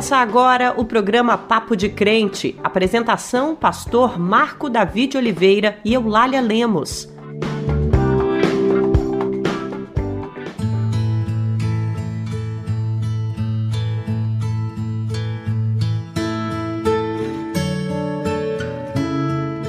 Começa agora o programa Papo de Crente. Apresentação: Pastor Marco David Oliveira e Eulália Lemos.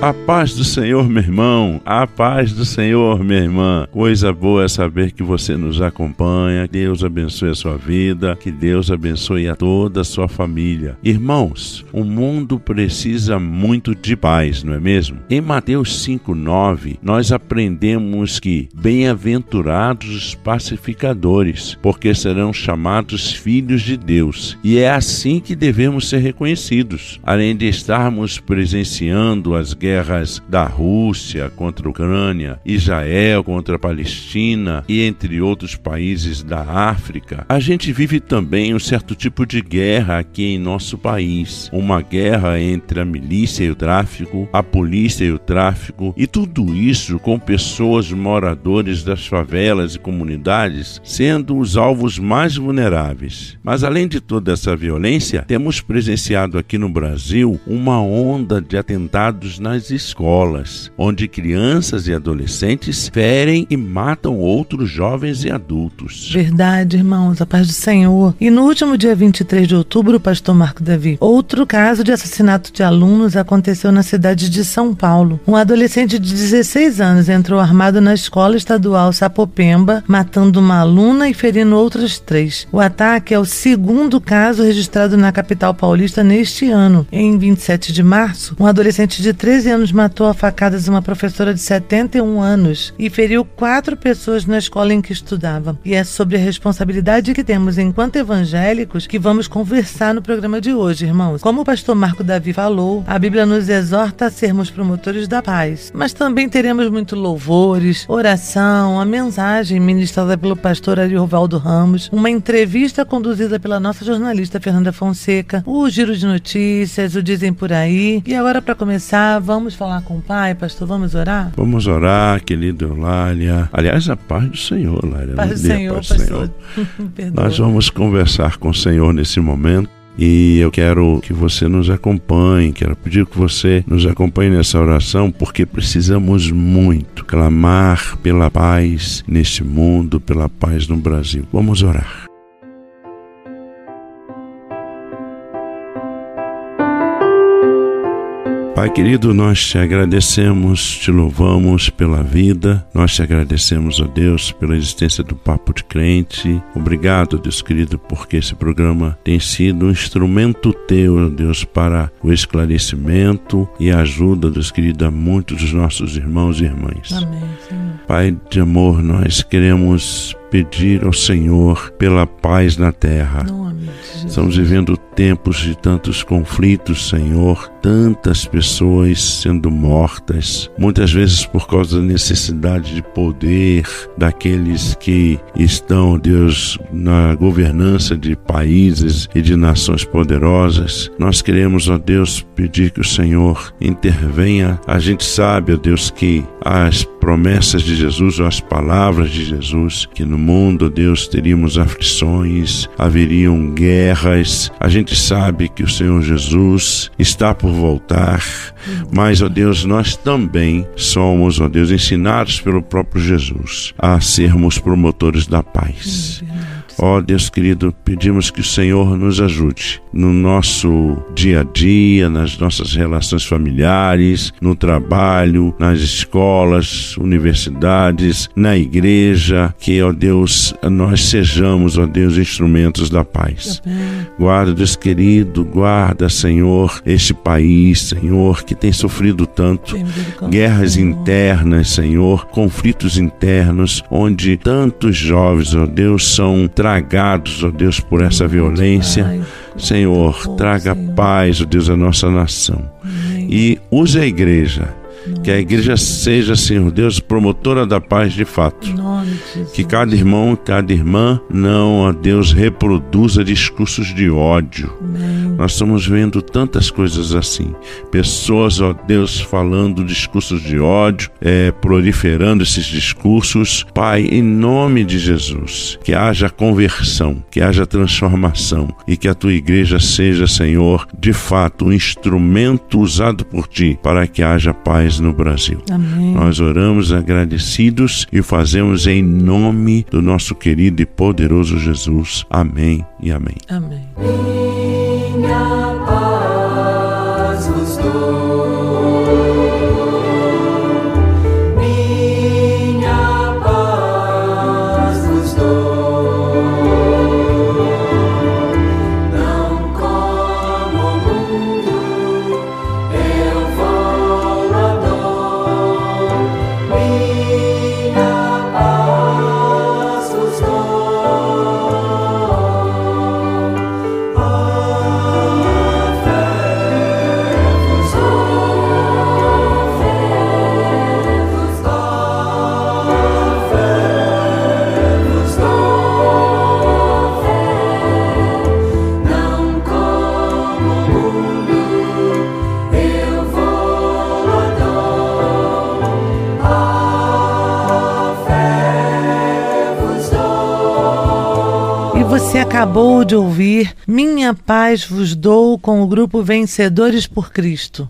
A paz do Senhor, meu irmão. A paz do Senhor, minha irmã. Coisa boa é saber que você nos acompanha. Deus abençoe a sua vida. Que Deus abençoe a toda a sua família. Irmãos, o mundo precisa muito de paz, não é mesmo? Em Mateus 5:9, nós aprendemos que bem-aventurados os pacificadores, porque serão chamados filhos de Deus. E é assim que devemos ser reconhecidos. Além de estarmos presenciando as guerras guerras da Rússia contra a Ucrânia, Israel contra a Palestina e entre outros países da África, a gente vive também um certo tipo de guerra aqui em nosso país. Uma guerra entre a milícia e o tráfico, a polícia e o tráfico, e tudo isso com pessoas moradores das favelas e comunidades sendo os alvos mais vulneráveis. Mas além de toda essa violência, temos presenciado aqui no Brasil uma onda de atentados nas escolas, onde crianças e adolescentes ferem e matam outros jovens e adultos. Verdade, irmãos, a paz do Senhor. E no último dia 23 de outubro, pastor Marco Davi, outro caso de assassinato de alunos aconteceu na cidade de São Paulo. Um adolescente de 16 anos entrou armado na escola estadual Sapopemba, matando uma aluna e ferindo outras três. O ataque é o segundo caso registrado na capital paulista neste ano. Em 27 de março, um adolescente de 13 anos matou a facadas uma professora de 71 anos e feriu quatro pessoas na escola em que estudava. E é sobre a responsabilidade que temos enquanto evangélicos que vamos conversar no programa de hoje, irmãos. Como o pastor Marco Davi falou, a Bíblia nos exorta a sermos promotores da paz, mas também teremos muito louvores, oração, a mensagem ministrada pelo pastor Ariovaldo Ramos, uma entrevista conduzida pela nossa jornalista Fernanda Fonseca, o giro de notícias, o Dizem Por Aí. E agora, para começar, vamos Vamos falar com o Pai, pastor? Vamos orar? Vamos orar, querido Eulália. Aliás, a paz do Senhor, Lália. Paz do Senhor, paz pastor. Senhor. Nós vamos conversar com o Senhor nesse momento. E eu quero que você nos acompanhe, quero pedir que você nos acompanhe nessa oração, porque precisamos muito clamar pela paz neste mundo, pela paz no Brasil. Vamos orar. Pai querido, nós te agradecemos, te louvamos pela vida, nós te agradecemos, ó Deus, pela existência do Papo de Crente. Obrigado, Deus querido, porque esse programa tem sido um instrumento teu, ó Deus, para o esclarecimento e a ajuda, Deus querido, a muitos dos nossos irmãos e irmãs. Amém, Senhor. Pai de amor, nós queremos pedir ao Senhor pela paz na terra. Estamos vivendo tempos de tantos conflitos, Senhor, tantas pessoas sendo mortas, muitas vezes por causa da necessidade de poder daqueles que estão, Deus, na governança de países e de nações poderosas. Nós queremos, ó Deus, pedir que o Senhor intervenha. A gente sabe, ó Deus, que as promessas de Jesus ou as palavras de Jesus, que no mundo, Deus, teríamos aflições, haveriam guerras. A gente sabe que o Senhor Jesus está por voltar, mas, ó Deus, nós também somos, ó Deus, ensinados pelo próprio Jesus a sermos promotores da paz. Ó oh, Deus querido, pedimos que o Senhor nos ajude no nosso dia a dia, nas nossas relações familiares, no trabalho, nas escolas, universidades, na igreja, que, ó Deus, nós sejamos, ó Deus, instrumentos da paz. Guarda, Deus querido, guarda, Senhor, este país, Senhor, que tem sofrido tanto, guerras internas, Senhor, conflitos internos, onde tantos jovens, ó Deus, são trazidos tragados, ó Deus, por essa violência. Senhor, traga paz, ó Deus, à nossa nação. E use a igreja Que a igreja seja, Senhor Deus, promotora da paz de fato. Que cada irmão, cada irmã não, a Deus, reproduza discursos de ódio. Amém. Nós estamos vendo tantas coisas assim. Pessoas, ó Deus, falando discursos de ódio, é, proliferando esses discursos. Pai, em nome de Jesus, que haja conversão, que haja transformação e que a tua igreja seja, Senhor, de fato, um instrumento usado por ti para que haja paz no Brasil. Amém. Nós oramos agradecidos e fazemos em nome do nosso querido e poderoso Jesus. Amém e amém. Amém. Você acabou de ouvir Minha Paz Vos Dou com o grupo Vencedores por Cristo.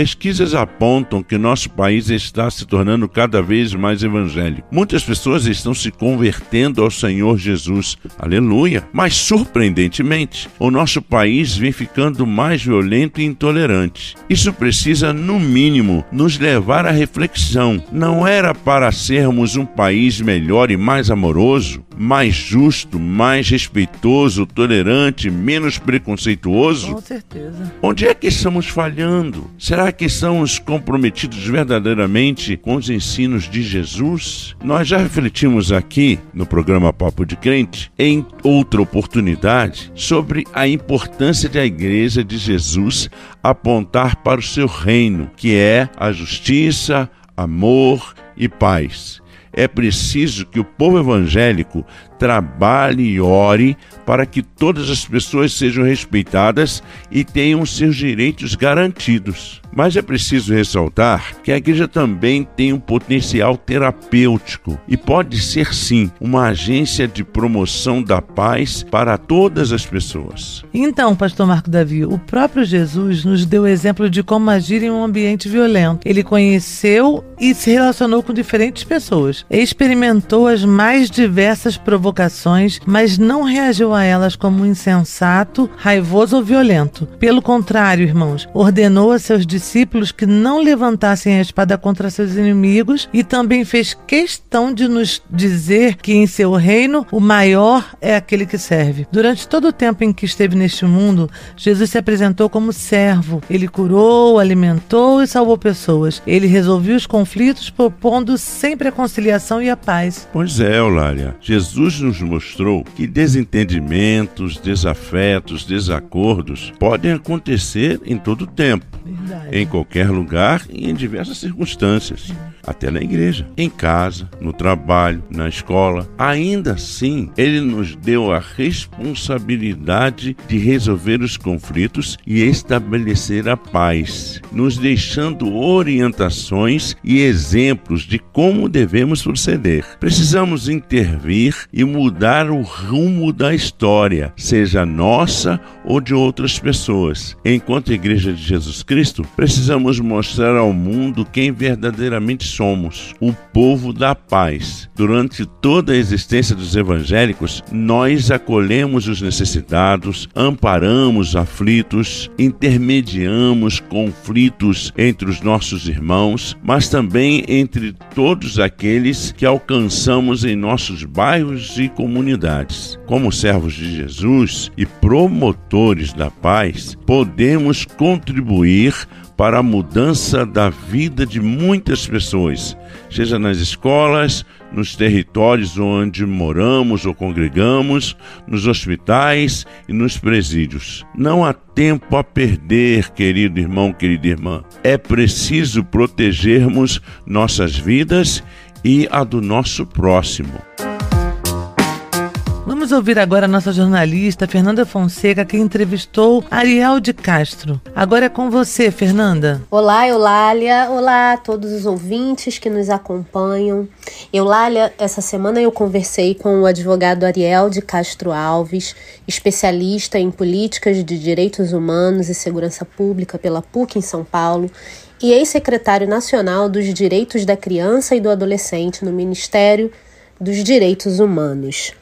Pesquisas apontam que nosso país está se tornando cada vez mais evangélico. Muitas pessoas estão se convertendo ao Senhor Jesus. Aleluia! Mas surpreendentemente, o nosso país vem ficando mais violento e intolerante. Isso precisa, no mínimo, nos levar à reflexão. Não era para sermos um país melhor e mais amoroso, mais justo, mais respeitoso, tolerante, menos preconceituoso? Com certeza. Onde é que estamos falhando? Será que estamos comprometidos verdadeiramente com os ensinos de Jesus? Nós já refletimos aqui no programa Papo de Crente, em outra oportunidade, sobre a importância da Igreja de Jesus apontar para o seu reino, que é a justiça, amor e paz. É preciso que o povo evangélico trabalhe e ore para que todas as pessoas sejam respeitadas e tenham seus direitos garantidos. Mas é preciso ressaltar que a igreja também tem um potencial terapêutico e pode ser sim uma agência de promoção da paz para todas as pessoas. Então, pastor Marco Davi, o próprio Jesus nos deu o exemplo de como agir em um ambiente violento. Ele conheceu e se relacionou com diferentes pessoas, experimentou as mais diversas provocações mas não reagiu a elas como insensato, raivoso ou violento. Pelo contrário, irmãos, ordenou a seus discípulos que não levantassem a espada contra seus inimigos e também fez questão de nos dizer que em seu reino o maior é aquele que serve. Durante todo o tempo em que esteve neste mundo, Jesus se apresentou como servo. Ele curou, alimentou e salvou pessoas. Ele resolveu os conflitos propondo sempre a conciliação e a paz. Pois é, Eulália. Jesus nos mostrou que desentendimentos, desafetos, desacordos podem acontecer em todo tempo, Verdade. Em qualquer lugar e em diversas circunstâncias até na igreja, em casa, no trabalho, na escola. Ainda assim, ele nos deu a responsabilidade de resolver os conflitos e estabelecer a paz, nos deixando orientações e exemplos de como devemos proceder. Precisamos intervir e mudar o rumo da história, seja nossa ou de outras pessoas. Enquanto Igreja de Jesus Cristo, precisamos mostrar ao mundo quem verdadeiramente somos o povo da paz. Durante toda a existência dos evangélicos, nós acolhemos os necessitados, amparamos aflitos, intermediamos conflitos entre os nossos irmãos, mas também entre todos aqueles que alcançamos em nossos bairros e comunidades. Como servos de Jesus e promotores da paz, podemos contribuir para a mudança da vida de muitas pessoas, seja nas escolas, nos territórios onde moramos ou congregamos, nos hospitais e nos presídios. Não há tempo a perder, querido irmão, querida irmã. É preciso protegermos nossas vidas e a do nosso próximo. Vamos ouvir agora a nossa jornalista Fernanda Fonseca, que entrevistou Ariel de Castro. Agora é com você, Fernanda. Olá, Eulália. Olá a todos os ouvintes que nos acompanham. Eulália, essa semana eu conversei com o advogado Ariel de Castro Alves, especialista em políticas de direitos humanos e segurança pública pela PUC em São Paulo e ex-secretário nacional dos Direitos da Criança e do Adolescente no Ministério dos Direitos Humanos.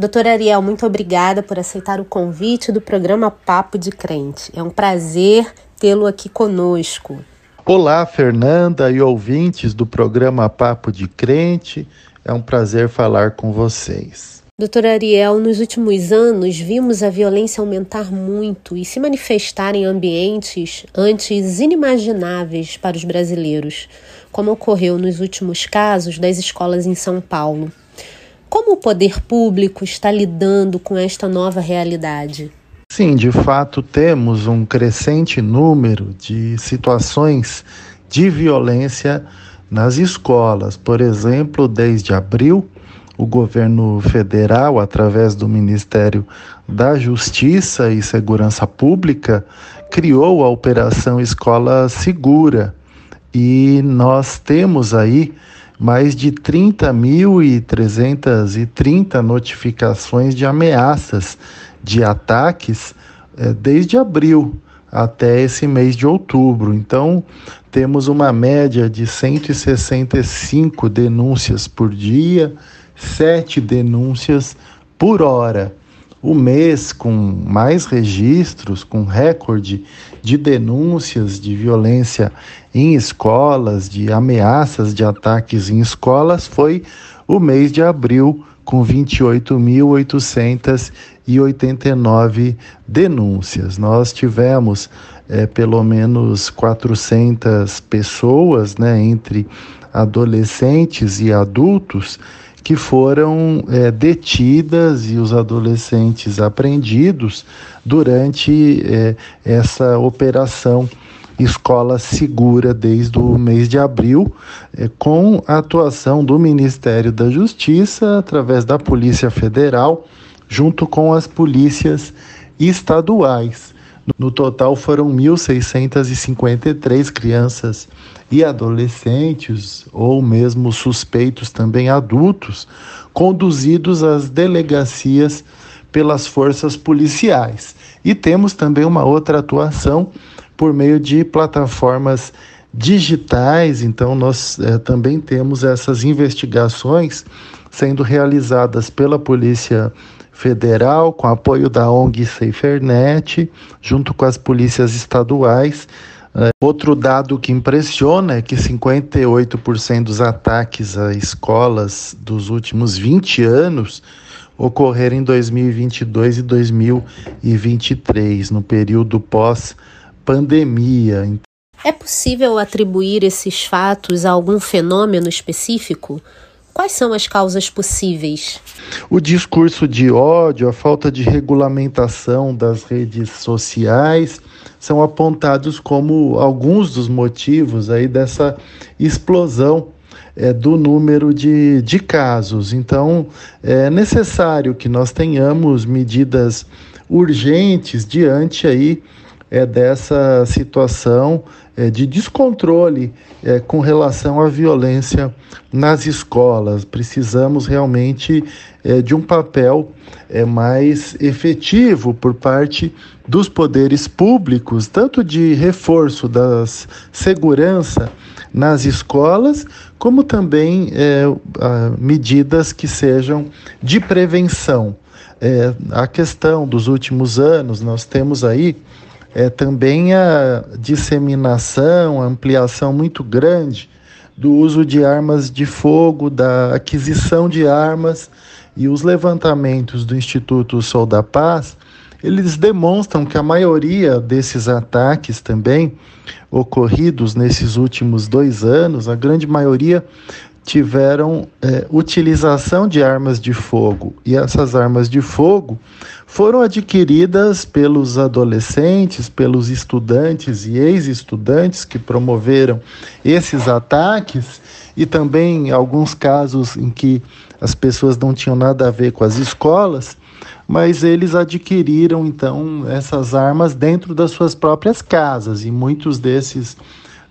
Doutora Ariel, muito obrigada por aceitar o convite do programa Papo de Crente. É um prazer tê-lo aqui conosco. Olá, Fernanda e ouvintes do programa Papo de Crente. É um prazer falar com vocês. Doutora Ariel, nos últimos anos vimos a violência aumentar muito e se manifestar em ambientes antes inimagináveis para os brasileiros, como ocorreu nos últimos casos das escolas em São Paulo. Como o poder público está lidando com esta nova realidade? Sim, de fato temos um crescente número de situações de violência nas escolas. Por exemplo, desde abril, o governo federal, através do Ministério da Justiça e Segurança Pública, criou a Operação Escola Segura. E nós temos aí mais de 30.330 notificações de ameaças de ataques é, desde abril até esse mês de outubro. Então, temos uma média de 165 denúncias por dia, 7 denúncias por hora o mês com mais registros, com recorde de denúncias de violência em escolas, de ameaças de ataques em escolas, foi o mês de abril, com 28.889 denúncias. Nós tivemos é, pelo menos 400 pessoas, né, entre adolescentes e adultos, que foram é, detidas e os adolescentes apreendidos durante é, essa operação Escola Segura desde o mês de abril, é, com a atuação do Ministério da Justiça através da Polícia Federal, junto com as polícias estaduais. No total foram 1.653 crianças e adolescentes, ou mesmo suspeitos também adultos, conduzidos às delegacias pelas forças policiais. E temos também uma outra atuação por meio de plataformas digitais, então nós é, também temos essas investigações sendo realizadas pela Polícia Federal, com apoio da ONG SaferNet, junto com as polícias estaduais outro dado que impressiona é que 58% dos ataques a escolas dos últimos 20 anos ocorreram em 2022 e 2023, no período pós-pandemia. É possível atribuir esses fatos a algum fenômeno específico? Quais são as causas possíveis? O discurso de ódio, a falta de regulamentação das redes sociais são apontados como alguns dos motivos aí dessa explosão é, do número de, de casos. Então, é necessário que nós tenhamos medidas urgentes diante aí é, dessa situação de descontrole é, com relação à violência nas escolas. Precisamos realmente é, de um papel é, mais efetivo por parte dos poderes públicos, tanto de reforço da segurança nas escolas, como também é, medidas que sejam de prevenção. É, a questão dos últimos anos, nós temos aí é, também a disseminação, a ampliação muito grande do uso de armas de fogo, da aquisição de armas e os levantamentos do Instituto Sol da Paz eles demonstram que a maioria desses ataques também ocorridos nesses últimos dois anos, a grande maioria tiveram é, utilização de armas de fogo. E essas armas de fogo foram adquiridas pelos adolescentes, pelos estudantes e ex-estudantes que promoveram esses ataques, e também alguns casos em que as pessoas não tinham nada a ver com as escolas, mas eles adquiriram então essas armas dentro das suas próprias casas, e muitos desses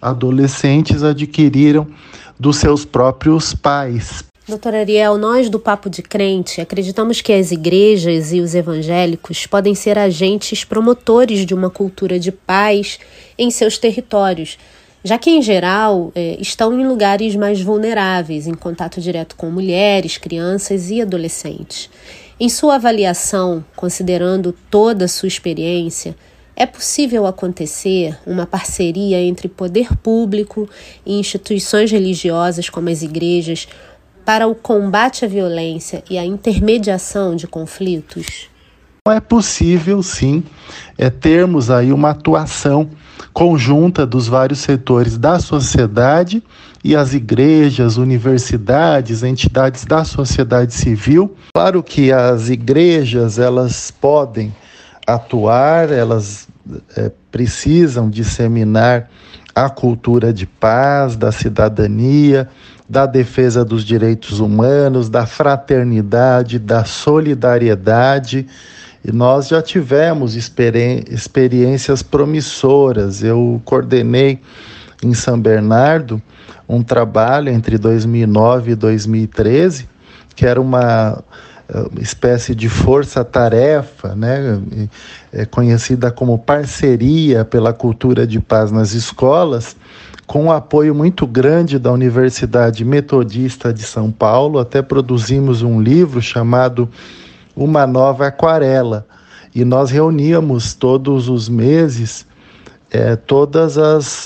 adolescentes adquiriram dos seus próprios pais. Doutora Ariel, nós do Papo de Crente acreditamos que as igrejas e os evangélicos podem ser agentes promotores de uma cultura de paz em seus territórios, já que, em geral, é, estão em lugares mais vulneráveis, em contato direto com mulheres, crianças e adolescentes. Em sua avaliação, considerando toda a sua experiência, é possível acontecer uma parceria entre poder público e instituições religiosas, como as igrejas, para o combate à violência e a intermediação de conflitos? É possível, sim, é termos aí uma atuação conjunta dos vários setores da sociedade e as igrejas, universidades, entidades da sociedade civil. Claro que as igrejas elas podem atuar, elas é, precisam disseminar a cultura de paz, da cidadania, da defesa dos direitos humanos, da fraternidade, da solidariedade. E nós já tivemos experi experiências promissoras. Eu coordenei em São Bernardo um trabalho entre 2009 e 2013, que era uma espécie de força-tarefa, né, é conhecida como parceria pela cultura de paz nas escolas, com um apoio muito grande da Universidade Metodista de São Paulo, até produzimos um livro chamado Uma Nova Aquarela. E nós reuníamos todos os meses é, todos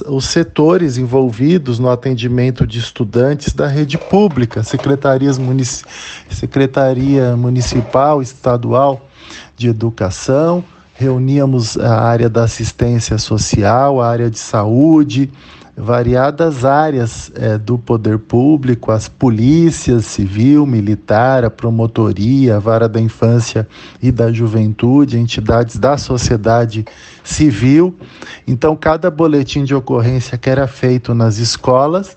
os setores envolvidos no atendimento de estudantes da rede pública, secretarias munici Secretaria Municipal, Estadual de Educação, reuníamos a área da assistência social, a área de saúde, variadas áreas é, do poder público, as polícias civil, militar, a promotoria, a vara da infância e da juventude, entidades da sociedade civil. Então, cada boletim de ocorrência que era feito nas escolas,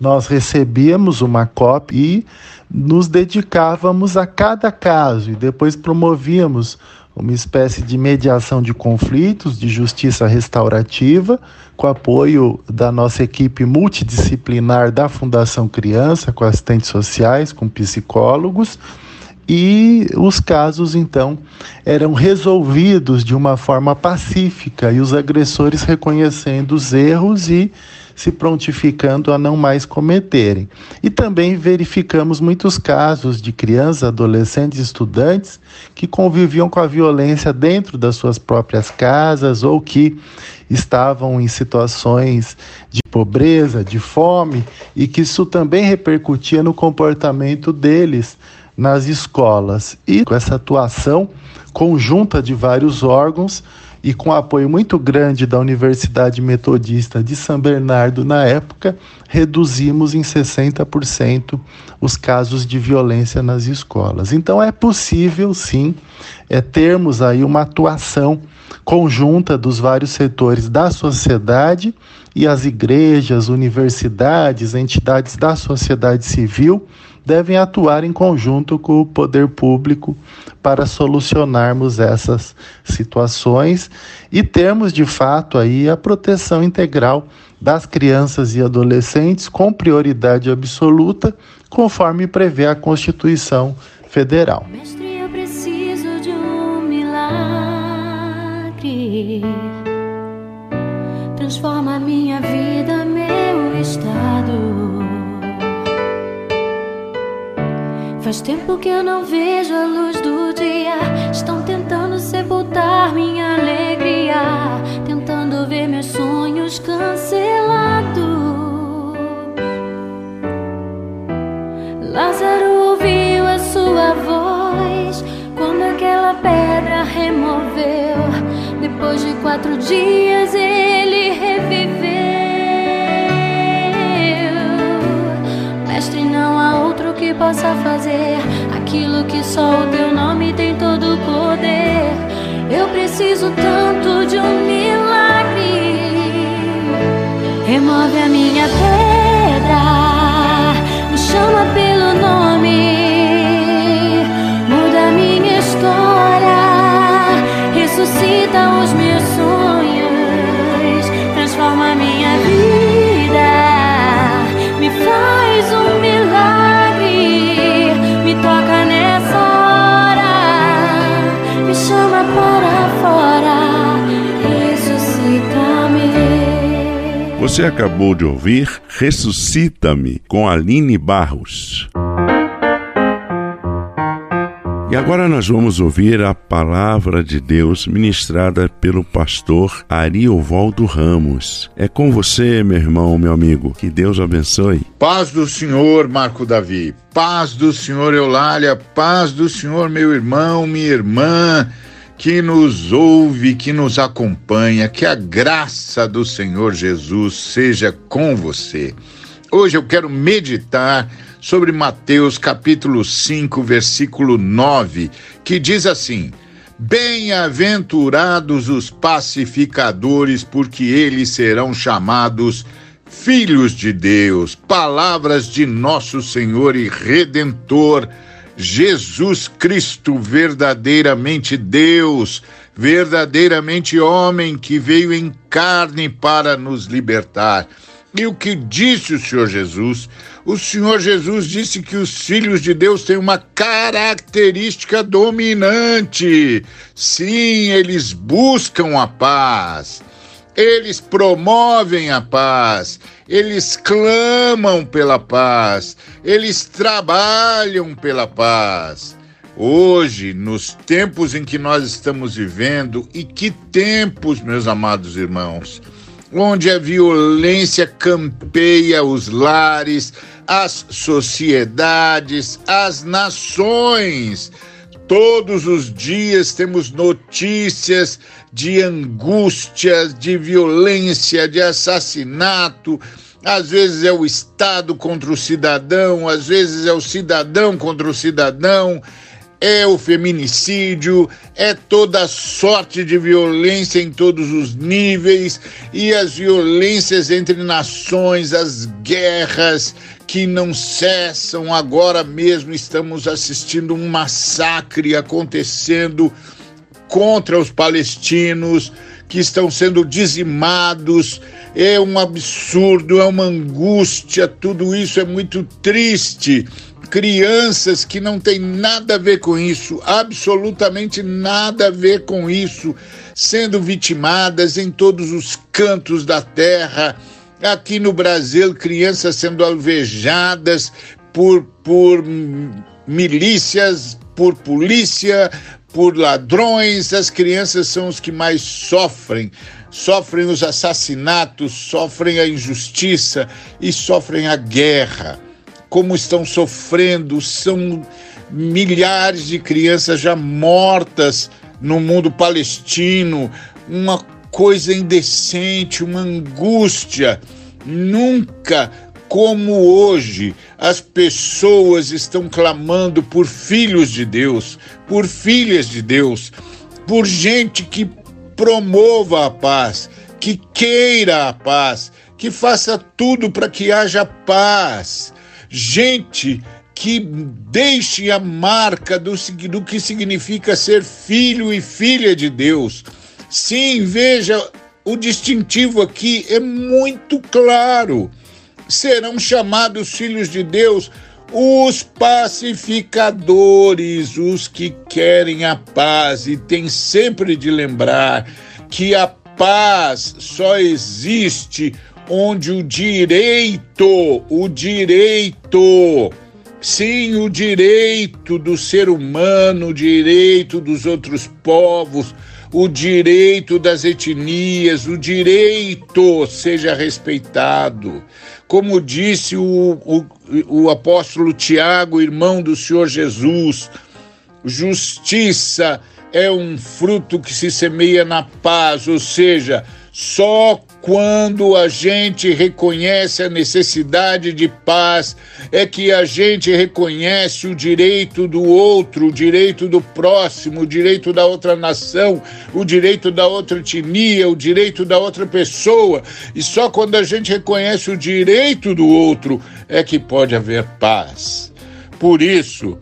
nós recebíamos uma cópia e nos dedicávamos a cada caso e depois promovíamos uma espécie de mediação de conflitos, de justiça restaurativa, com apoio da nossa equipe multidisciplinar da Fundação Criança, com assistentes sociais, com psicólogos, e os casos então eram resolvidos de uma forma pacífica e os agressores reconhecendo os erros e se prontificando a não mais cometerem. E também verificamos muitos casos de crianças, adolescentes, estudantes que conviviam com a violência dentro das suas próprias casas ou que estavam em situações de pobreza, de fome e que isso também repercutia no comportamento deles nas escolas. E com essa atuação conjunta de vários órgãos, e com apoio muito grande da Universidade Metodista de São Bernardo na época, reduzimos em 60% os casos de violência nas escolas. Então é possível sim é termos aí uma atuação conjunta dos vários setores da sociedade e as igrejas, universidades, entidades da sociedade civil devem atuar em conjunto com o poder público para solucionarmos essas situações e termos de fato aí a proteção integral das crianças e adolescentes com prioridade absoluta, conforme prevê a Constituição Federal. Mestre, eu preciso de um milagre. Transforma minha vida, Faz tempo que eu não vejo a luz do dia. Estão tentando sepultar minha alegria, tentando ver meus sonhos cancelados. Lázaro ouviu a sua voz quando aquela pedra removeu. Depois de quatro dias ele reviveu. Possa fazer aquilo que só o teu nome tem todo o poder. Eu preciso tanto de um milagre. Remove a minha pedra, me chama pelo nome, muda minha história, ressuscita os meus Você acabou de ouvir Ressuscita-me com Aline Barros. E agora nós vamos ouvir a palavra de Deus ministrada pelo pastor Ariovaldo Ramos. É com você, meu irmão, meu amigo. Que Deus abençoe. Paz do Senhor, Marco Davi. Paz do Senhor, Eulália. Paz do Senhor, meu irmão, minha irmã que nos ouve, que nos acompanha, que a graça do Senhor Jesus seja com você. Hoje eu quero meditar sobre Mateus capítulo 5, versículo 9, que diz assim: Bem-aventurados os pacificadores, porque eles serão chamados filhos de Deus. Palavras de nosso Senhor e Redentor Jesus Cristo, verdadeiramente Deus, verdadeiramente homem, que veio em carne para nos libertar. E o que disse o Senhor Jesus? O Senhor Jesus disse que os filhos de Deus têm uma característica dominante. Sim, eles buscam a paz. Eles promovem a paz, eles clamam pela paz, eles trabalham pela paz. Hoje, nos tempos em que nós estamos vivendo, e que tempos, meus amados irmãos, onde a violência campeia os lares, as sociedades, as nações, Todos os dias temos notícias de angústia, de violência, de assassinato. Às vezes é o Estado contra o cidadão, às vezes é o cidadão contra o cidadão, é o feminicídio, é toda sorte de violência em todos os níveis e as violências entre nações, as guerras que não cessam. Agora mesmo estamos assistindo um massacre acontecendo contra os palestinos que estão sendo dizimados. É um absurdo, é uma angústia, tudo isso é muito triste. Crianças que não têm nada a ver com isso, absolutamente nada a ver com isso, sendo vitimadas em todos os cantos da terra Aqui no Brasil, crianças sendo alvejadas por, por milícias, por polícia, por ladrões. As crianças são os que mais sofrem. Sofrem os assassinatos, sofrem a injustiça e sofrem a guerra. Como estão sofrendo, são milhares de crianças já mortas no mundo palestino, uma coisa indecente, uma angústia. Nunca como hoje as pessoas estão clamando por filhos de Deus, por filhas de Deus, por gente que promova a paz, que queira a paz, que faça tudo para que haja paz. Gente que deixe a marca do, do que significa ser filho e filha de Deus Sim, veja, o distintivo aqui é muito claro. Serão chamados filhos de Deus os pacificadores, os que querem a paz, e tem sempre de lembrar que a paz só existe onde o direito, o direito, sim, o direito do ser humano, o direito dos outros povos, o direito das etnias, o direito seja respeitado. Como disse o, o, o apóstolo Tiago, irmão do Senhor Jesus, justiça é um fruto que se semeia na paz, ou seja, só quando a gente reconhece a necessidade de paz é que a gente reconhece o direito do outro, o direito do próximo, o direito da outra nação, o direito da outra etnia, o direito da outra pessoa. E só quando a gente reconhece o direito do outro é que pode haver paz. Por isso,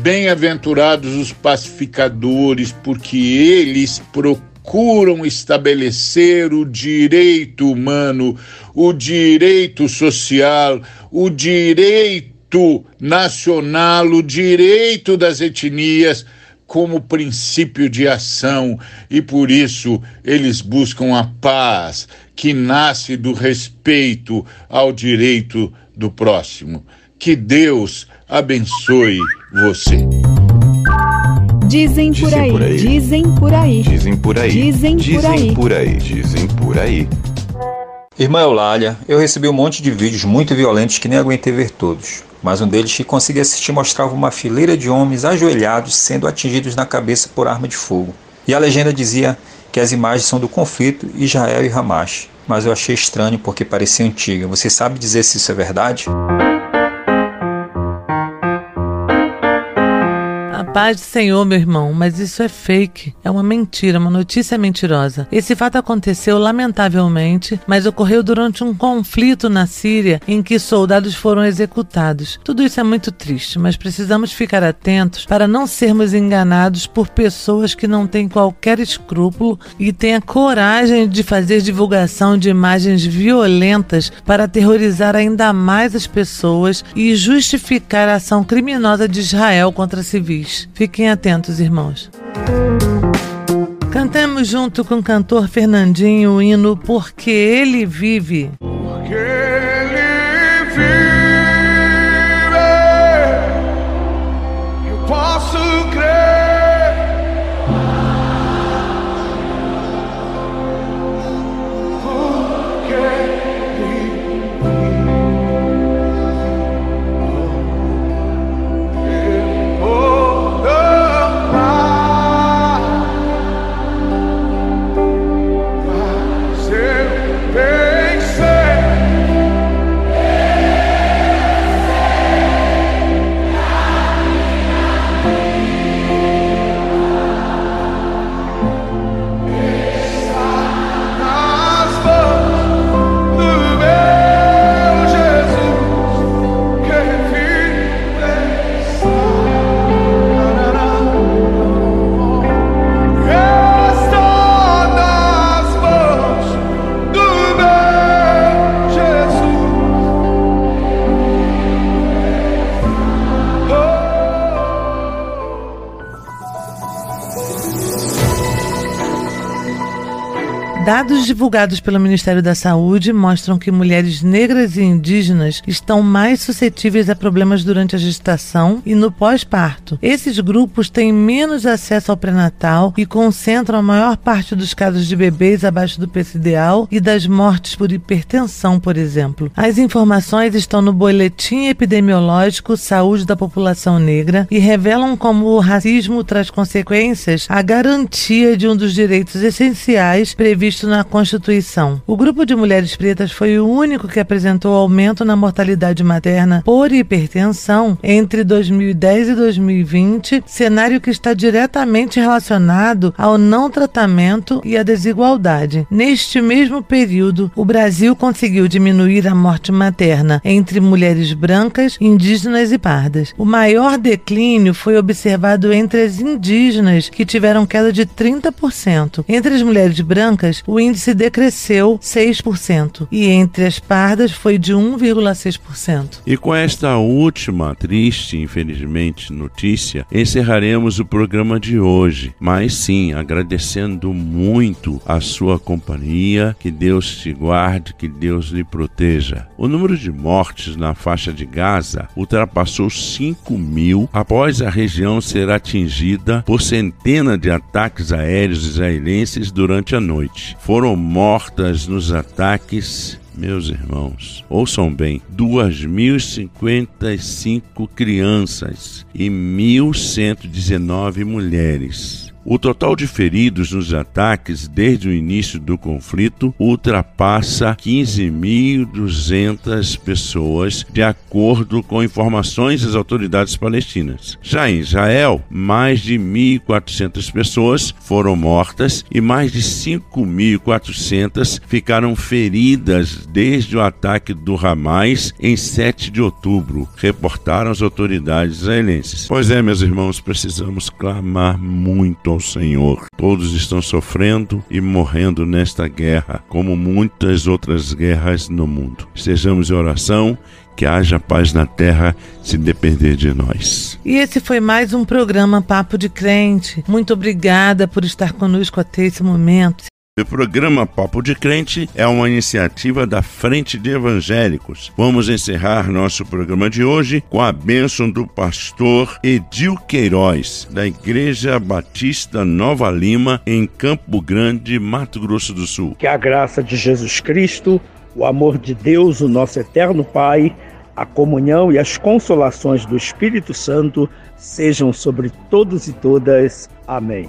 bem-aventurados os pacificadores, porque eles procuram procuram estabelecer o direito humano, o direito social, o direito nacional, o direito das etnias como princípio de ação e por isso eles buscam a paz que nasce do respeito ao direito do próximo. Que Deus abençoe você. Dizem por, aí, por aí, dizem por aí, dizem por aí, dizem por aí, dizem por aí, dizem por aí. Irmã Eulália, eu recebi um monte de vídeos muito violentos que nem aguentei ver todos. Mas um deles que consegui assistir mostrava uma fileira de homens ajoelhados sendo atingidos na cabeça por arma de fogo. E a legenda dizia que as imagens são do conflito Israel e Hamas. Mas eu achei estranho porque parecia antiga. Você sabe dizer se isso é verdade? Paz do Senhor, meu irmão, mas isso é fake. É uma mentira, uma notícia mentirosa. Esse fato aconteceu lamentavelmente, mas ocorreu durante um conflito na Síria em que soldados foram executados. Tudo isso é muito triste, mas precisamos ficar atentos para não sermos enganados por pessoas que não têm qualquer escrúpulo e têm a coragem de fazer divulgação de imagens violentas para aterrorizar ainda mais as pessoas e justificar a ação criminosa de Israel contra civis. Fiquem atentos, irmãos. Cantemos junto com o cantor Fernandinho o hino Porque Ele Vive. Dados divulgados pelo Ministério da Saúde mostram que mulheres negras e indígenas estão mais suscetíveis a problemas durante a gestação e no pós-parto. Esses grupos têm menos acesso ao pré-natal e concentram a maior parte dos casos de bebês abaixo do peso ideal e das mortes por hipertensão, por exemplo. As informações estão no Boletim Epidemiológico Saúde da População Negra e revelam como o racismo traz consequências à garantia de um dos direitos essenciais previsto na Constituição. O grupo de mulheres pretas foi o único que apresentou aumento na mortalidade materna por hipertensão entre 2010 e 2020, cenário que está diretamente relacionado ao não tratamento e à desigualdade. Neste mesmo período, o Brasil conseguiu diminuir a morte materna entre mulheres brancas, indígenas e pardas. O maior declínio foi observado entre as indígenas, que tiveram queda de 30%. Entre as mulheres brancas, o índice decresceu 6% e entre as pardas foi de 1,6%. E com esta última triste, infelizmente, notícia, encerraremos o programa de hoje. Mas sim, agradecendo muito a sua companhia, que Deus te guarde, que Deus lhe proteja. O número de mortes na faixa de Gaza ultrapassou 5 mil após a região ser atingida por centenas de ataques aéreos israelenses durante a noite foram mortas nos ataques meus irmãos, ouçam bem: 2.055 crianças e 1.119 mulheres. O total de feridos nos ataques desde o início do conflito ultrapassa 15.200 pessoas, de acordo com informações das autoridades palestinas. Já em Israel, mais de 1.400 pessoas foram mortas e mais de 5.400 ficaram feridas desde o ataque do Hamas em 7 de outubro, reportaram as autoridades israelenses. Pois é, meus irmãos, precisamos clamar muito ao Senhor. Todos estão sofrendo e morrendo nesta guerra, como muitas outras guerras no mundo. Estejamos em oração que haja paz na terra se depender de nós. E esse foi mais um programa Papo de Crente. Muito obrigada por estar conosco até esse momento. O programa Papo de Crente é uma iniciativa da Frente de Evangélicos. Vamos encerrar nosso programa de hoje com a bênção do pastor Edil Queiroz, da Igreja Batista Nova Lima, em Campo Grande, Mato Grosso do Sul. Que a graça de Jesus Cristo, o amor de Deus, o nosso eterno Pai, a comunhão e as consolações do Espírito Santo sejam sobre todos e todas. Amém.